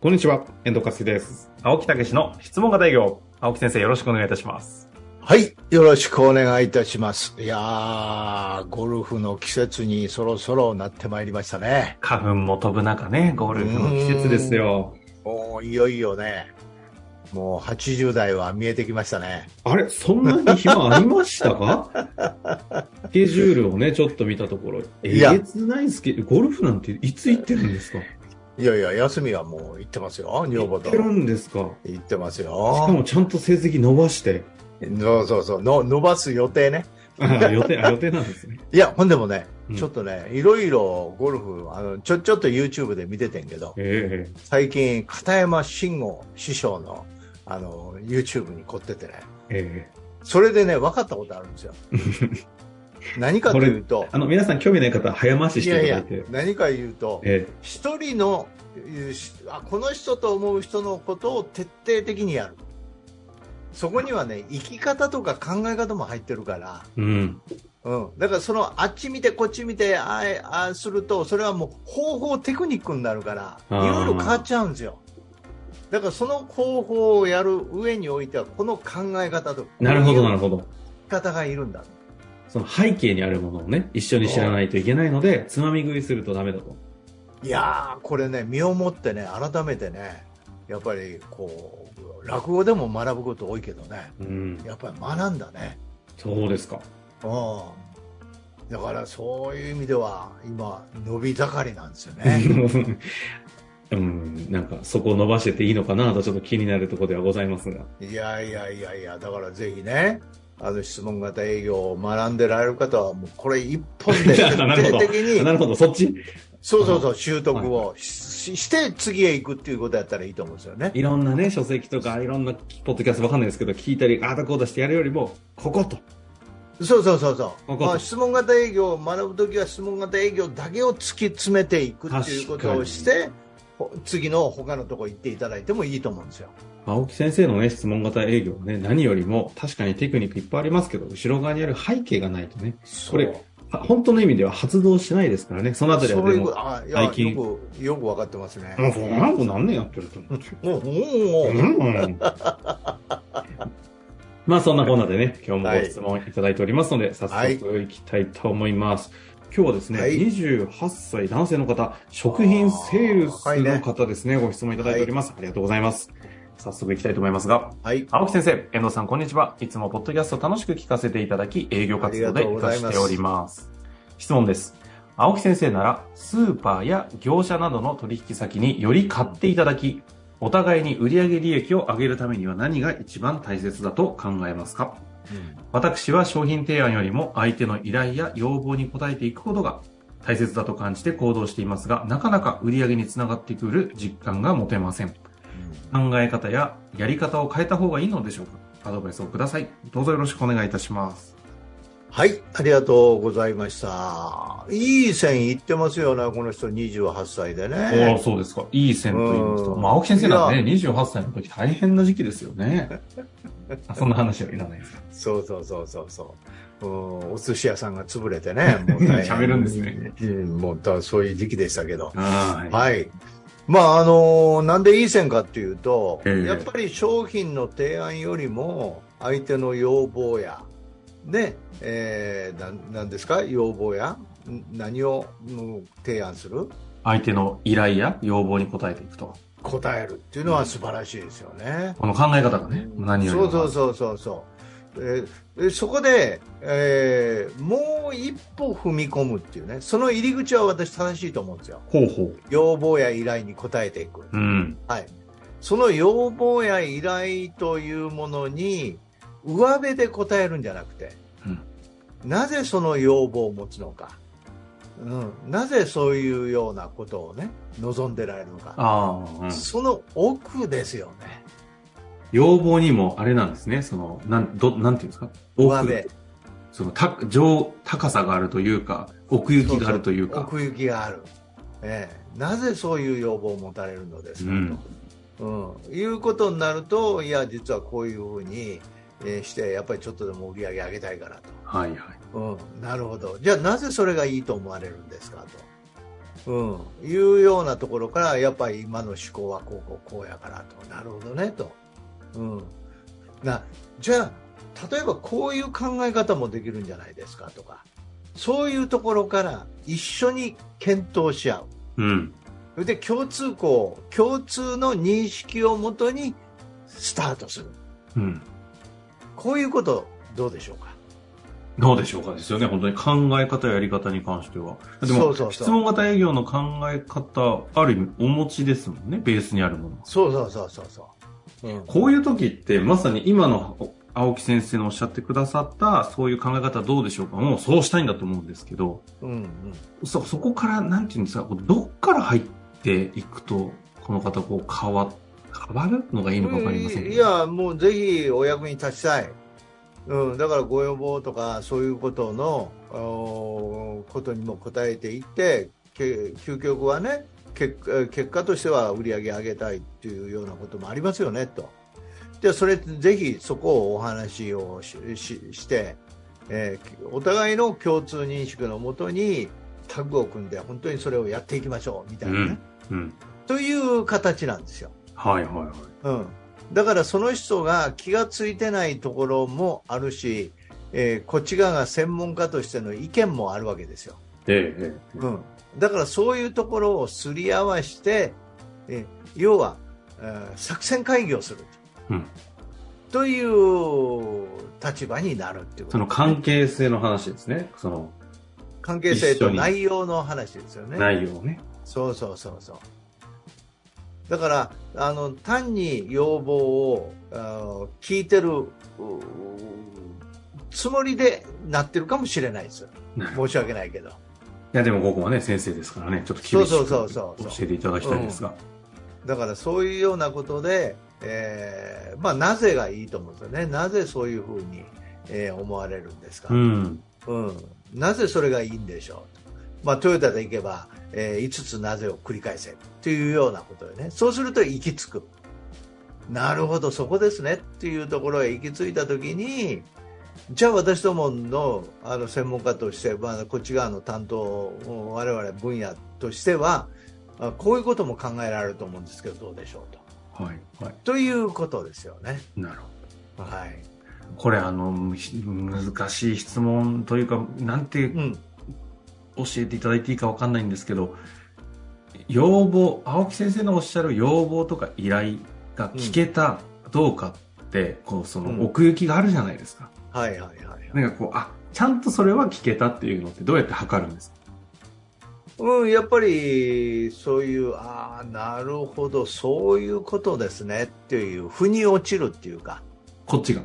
こんにちは、遠藤和樹です。青木武の質問型営業。青木先生、よろしくお願いいたします。はい。よろしくお願いいたします。いやー、ゴルフの季節にそろそろなってまいりましたね。花粉も飛ぶ中ね、ゴルフの季節ですよ。もういよいよね、もう80代は見えてきましたね。あれ、そんなに暇ありましたか？スケジュールをね、ちょっと見たところ、えいやげつないスケゴルフなんていつ行ってるんですか？いやいや、休みはもう行ってますよ、女房と行って。るんですか？行ってますしかよ。もちゃんと成績伸ばして。そうそうそうの、伸ばす予定ね。あ 予定、あ、予定なんですね。いや、ほんでもね、うんちょっとね、いろいろゴルフ、あの、ちょ、ちょっと YouTube で見ててんけど、え最近、片山慎吾師匠の、あの、YouTube に凝っててね、ええそれでね、分かったことあるんですよ。何かというとえ、あの、皆さん興味ない方は早回ししていただいて。、何か言うと、え一人の、あこの人と思う人のことを徹底的にやる。そこにはね、生き方とか考え方も入ってるから、えうん。うん。だからその、あっち見てこっち見て、あああすると、それはもう方法テクニックになるから、いろいろ変わっちゃうんですよ。だからその方法をやる上においては、この考え方と、なるほど、なこるほど。方がいるんだ。その背景にあるものをね、一緒に知らないといけないので、つまみ食いするとダメだと。いやー、これね、身をもってね、改めてね、やっぱりこう、落語でも学ぶこと多いけどね、うん。やっぱり学んだね。そうですか。うん。だからそういう意味では、今、伸び盛りなんですよね。うん、なんかそこを伸ばしてていいのかなとちょっと気になるところではございますが。いやいやいやいや、だからぜひね、あの質問型営業を学んでられる方は、もうこれ一本で 徹底的にな、るほど、そっち？そうそうそう、習得をしして次へ行くっていうことやったらいいと思うんですよね。いろんなね、書籍とか、いろんなポッドキャストわかんないですけど、聞いたり、ああだこうだしてやるよりも、ここと。そうそうそうそう。まあ、質問型営業を学ぶときは質問型営業だけを突き詰めていくっていうことをして、ほ次の他のところ行っていただいてもいいと思うんですよ。青木先生のね、質問型営業ね、何よりも、確かにテクニックいっぱいありますけど、後ろ側にある背景がないとね、これ、は本当の意味では発動しないですからね、そのあたりはでも最近よく、よく分かってますね。もう何年やってると思って。もう、もう、うん まあそんなこんなでね、今日もご質問いただいておりますので、早速いきたいと思います。今日はですね、はい28歳男性の方、食品セールスの方ですね、ご質問いただいております。ありがとうございます。早速いきたいと思いますが、はい。青木先生、遠藤さん、こんにちは。いつもポッドキャスト楽しく聞かせていただき、営業活動で活かしております。質問です。青木先生なら、スーパーや業者などの取引先により買っていただき、お互いに売上利益を上げるためには何が一番大切だと考えますか？私は商品提案よりも相手の依頼や要望に応えていくことが大切だと感じて行動していますが、なかなか売り上げにつながってくる実感が持てません。考え方ややり方を変えた方がいいのでしょうか？アドバイスをください。どうぞよろしくお願いいたします。はい、ありがとうございました。いい線いってますよね、この人28歳でおおね。そうですか。いい線と言いますと。うんまあ、青木先生なんてね、28歳の時大変な時期ですよね。あ そんな話はいらないですか。そうそうそうそうそう。うんお寿司屋さんが潰れてね、もう喋るんですね。うんもうだそういう時期でしたけど。はい。はい。まあ、あのなんでいい線かっていうと、ええやっぱり商品の提案よりも、相手の要望や、ね、えー、なんなんですか、要望や、ん何をうん提案する？相手の依頼や要望に応えていくと。答えるっていうのは素晴らしいですよね。この考え方がね、何よりも。そうそうそうそうそう。えーでそこで、えーもう一歩踏み込むっていうね、その入り口は私正しいと思うんですよ。ほうほう。要望や依頼に応えていく。うん。はい。その要望や依頼というものに、上辺で答えるんじゃなくて、うんなぜその要望を持つのか、うん、なぜそういうようなことをね、望んでられるのか、うん。その奥ですよね。要望にもあれなんですね。その、なん、ど、なんていうんですか？上辺。その、た、上、高さがあるというか、奥行きがあるというか。奥行きがある、ええ、なぜそういう要望を持たれるのですか、うん。と、うん、いうことになるといや実はこういうふうに、えーしてやっぱりちょっとでも売り上げ上げたいからはいはい。と、うん、なるほど。じゃあなぜそれがいいと思われるんですかうん、いうようなところからやっぱり今の思考はこうこうこうやからと。なるほどねと、うん、なじゃあ例えばこういう考え方もできるんじゃないですかとか。そういうところから一緒に検討し合う、うん、それで共通項共通の認識をもとにスタートする、うん、こういうことどうでしょうか？どうでしょうかですよね、本当に考え方やり方に関しては。でも、質問型営業の考え方、ある意味お持ちですもんね、ベースにあるもの。そうそうそうそうそう、うん。こういう時って、まさに今の青木先生のおっしゃってくださった、そういう考え方どうでしょうか。もうそうしたいんだと思うんですけど、うんうん、そ、そこから、なんていうんですか、どっから入っていくと、この方、こう、変わ、変わるのがいいのかわかりません、いや、もうぜひお役に立ちたい。うん、だからご要望とかそういうことのことにも応えていって究極はね結結果としては売り上げ上げたいっていうようなこともありますよねと。じゃあそれぜひそこをお話をしして、えー、お互いの共通認識のもとにタッグを組んで本当にそれをやっていきましょうみたいなね、うんうん、という形なんですよ。はいはいはい。うん、だからその人が気がついてないところもあるし、えー、こっち側が専門家としての意見もあるわけですよ。ええうん、だからそういうところをすり合わせて、えー、要は、えー、作戦会議をする、うん、という立場になるっていう、ね、その関係性の話ですね。その関係性と内容の話ですよね。内容ね。そうそうそうそう。だからあの単に要望を聞いてるつもりでなってるかもしれないです申し訳ないけどいやでも僕はね先生ですからねちょっと厳しく教えていただきたいですが、うん、だからそういうようなことで、えーまあ、なぜがいいと思うんですよね。なぜそういうふうに、えー、思われるんですか、うん。うん、なぜそれがいいんでしょう。まあ、トヨタで行けばえー、5つなぜを繰り返せというようなことでね。そうすると行き着く。なるほどそこですねっていうところへ行き着いた時にじゃあ私どものあの専門家として、まあ、こっち側の担当我々分野としてはこういうことも考えられると思うんですけどどうでしょうと。はいはい、ということですよね。なるほど。はい、これあの難しい質問というかなんて、うん教えていただいていいか分かんないんですけど要望青木先生のおっしゃる要望とか依頼が聞けたどうかって、うん、こうその奥行きがあるじゃないですか、うん、はいはいはい、はい、なんかこうあちゃんとそれは聞けたっていうのってどうやって測るんですか？うん、やっぱりそういうああなるほどそういうことですねっていう腑に落ちるっていうかこっちが？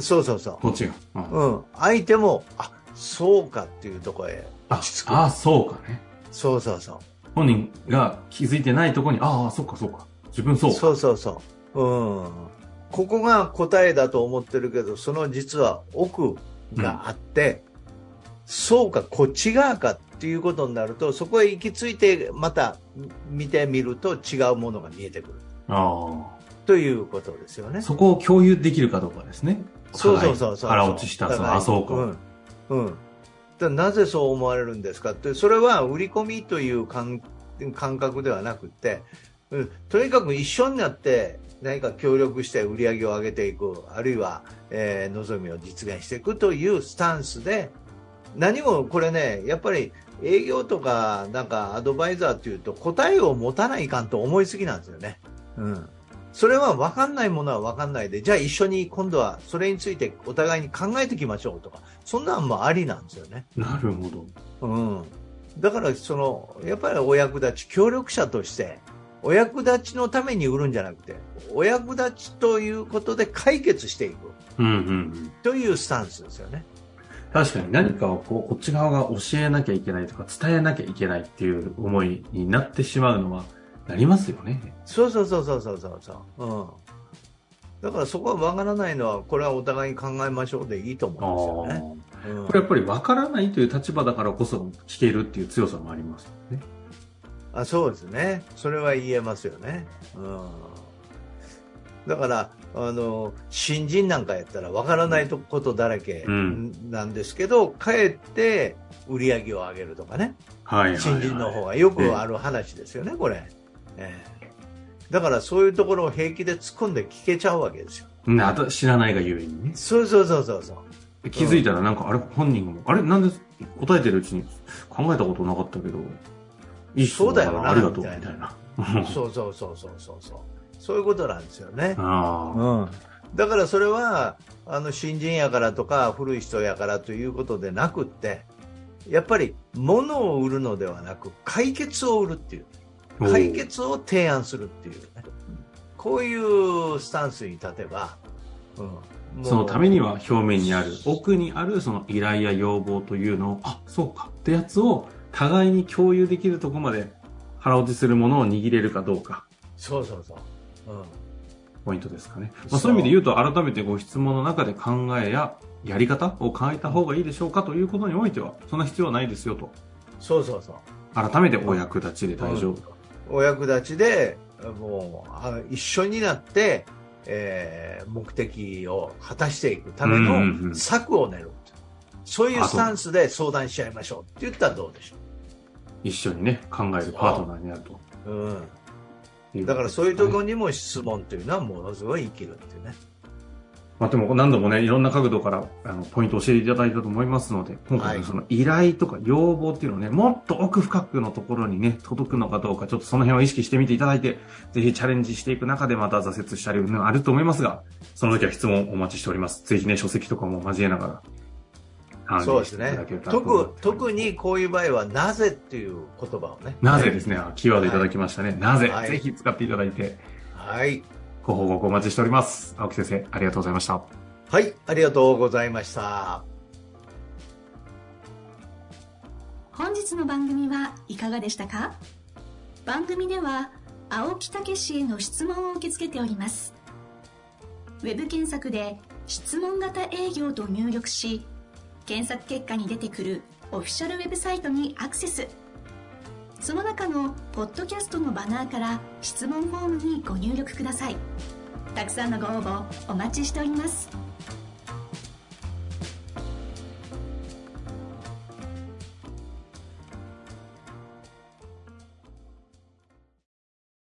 そうそうそうこっちが、うん、うん、相手もあそうかっていうところへ落ち着く。ああ、そうかね。そうそうそう。本人が気づいてないところに、ああ、そうかそうか。自分そうか。そうそうそう。うん。ここが答えだと思ってるけど、その実は奥があって、うん、そうか、こっち側かっていうことになると、そこへ行き着いて、また見てみると違うものが見えてくる。ということですよね。そこを共有できるかどうかですね。そうそうそうそう。腹落ちした、その、あ、そうか。うん。うんなぜそう思われるんですかってそれは売り込みという感覚ではなくて、うん、とにかく一緒になって何か協力して売り上げを上げていくあるいは、えー、望みを実現していくというスタンスで何もこれねやっぱり営業とかなんかアドバイザーというと答えを持たないかんと思いすぎなんですよね。うんそれは分かんないものは分かんないで、じゃあ一緒に今度はそれについてお互いに考えていきましょうとか、そんなんもありなんですよね。なるほど。うん。だからその、やっぱりお役立ち、協力者として、お役立ちのために売るんじゃなくて、お役立ちということで解決していく。うんうんうん、というスタンスですよね。確かに何かをこうこっち側が教えなきゃいけないとか伝えなきゃいけないっていう思いになってしまうのはなりますよね。そうそうそうそうそうそうそう。うん。だからそこはわからないのは、これはお互いに考えましょうでいいと思うんですよね。うん、これやっぱりわからないという立場だからこそ聞けるっていう強さもありますね。あそうですね。それは言えますよね。うん。だから、あの新人なんかやったらわからないことだらけなんですけど、かえって売り上げを上げるとかね、はい、新人の方がよくある話ですよね、これ、えー、だからそういうところを平気で突っ込んで聞けちゃうわけですよ。あと知らないがゆえにね。そうそうそうそうそう。気づいたらなんか、あれ、本人も、あれ、なんで答えてるうちに考えたことなかったけど、いいそうだよな、ありがとう、みたいな。そう そうそうそうそうそう。そういうことなんですよね。うん、だからそれは、あの、新人やからとか、古い人やからということでなくって、やっぱり物を売るのではなく、解決を売るっていう。解決を提案するっていうね。こういうスタンスに立てば、うん、そのためには表面にある、奥にあるその依頼や要望というのを、あ、そうかってやつを互いに共有できるところまで腹落ちするものを握れるかどうか。そうそうそう。うん。ポイントですかね。まあ、そういう意味で言うと、改めてご質問の中で考えややり方を変えた方がいいでしょうかということにおいては、そんな必要はないですよと。そうそうそう。改めてお役立ちで大丈夫と。お役立ちで、もう、一緒になって、えー、目的を果たしていくための策を練る、うんうんうん。そういうスタンスで相談しちゃいましょうって言ったらどうでしょう。一緒にね、考えるパートナーになると。うん。だからそういうところにも質問っていうのはものすごい生きるっていうね。まあ、でも何度もね、いろんな角度からあのポイントを教えていただいたと思いますので、今回のその依頼とか要望っていうのをね、もっと奥深くのところにね、届くのかどうか、ちょっとその辺を意識してみていただいて、ぜひチャレンジしていく中でまた挫折したりあると思いますが、その時は質問お待ちしております。ぜひね、書籍とかも交えながら。そうですね。特特にこういう場合は、なぜっていう言葉をね。なぜですね。キーワードいただきましたね。はい、なぜ、はい、ぜひ使っていただいて。はい。ご報告お待ちしております。青木先生、ありがとうございました。はい、ありがとうございました。本日の番組はいかがでしたか？番組では、青木武氏への質問を受け付けております。ウェブ検索で質問型営業と入力し、検索結果に出てくるオフィシャルウェブサイトにアクセス。その中のポッドキャストのバナーから質問フォームにご入力くださいたくさんのご応募お待ちしております